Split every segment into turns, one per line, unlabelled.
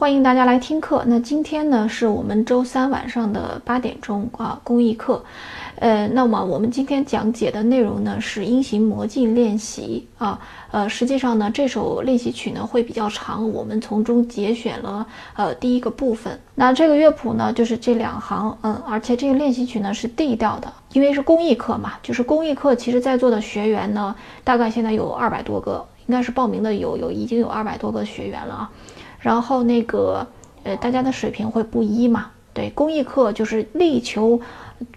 欢迎大家来听课。那今天呢，是我们周三晚上的八点钟啊，公益课。呃，那么我们今天讲解的内容呢是音型魔镜练习啊。呃，实际上呢，这首练习曲呢会比较长，我们从中节选了呃第一个部分。那这个乐谱呢就是这两行，嗯，而且这个练习曲呢是 D 调的，因为是公益课嘛，就是公益课，其实在座的学员呢大概现在有二百多个，应该是报名的有有已经有二百多个学员了啊。然后那个，呃，大家的水平会不一嘛？对，公益课就是力求，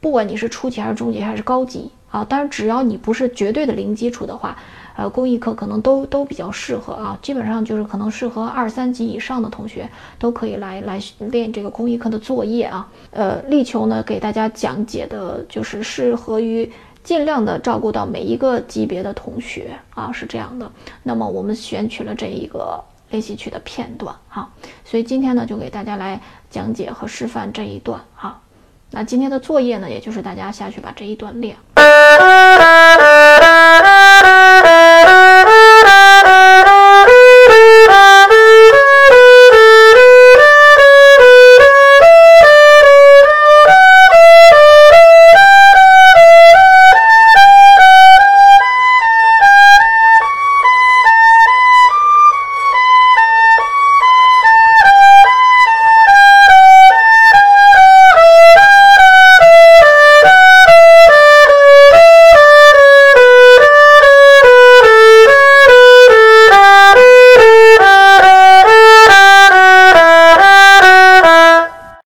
不管你是初级还是中级还是高级啊，当然只要你不是绝对的零基础的话，呃，公益课可能都都比较适合啊。基本上就是可能适合二三级以上的同学都可以来来练这个公益课的作业啊。呃，力求呢给大家讲解的就是适合于尽量的照顾到每一个级别的同学啊，是这样的。那么我们选取了这一个。练习曲的片段哈，所以今天呢就给大家来讲解和示范这一段哈。那今天的作业呢，也就是大家下去把这一段练。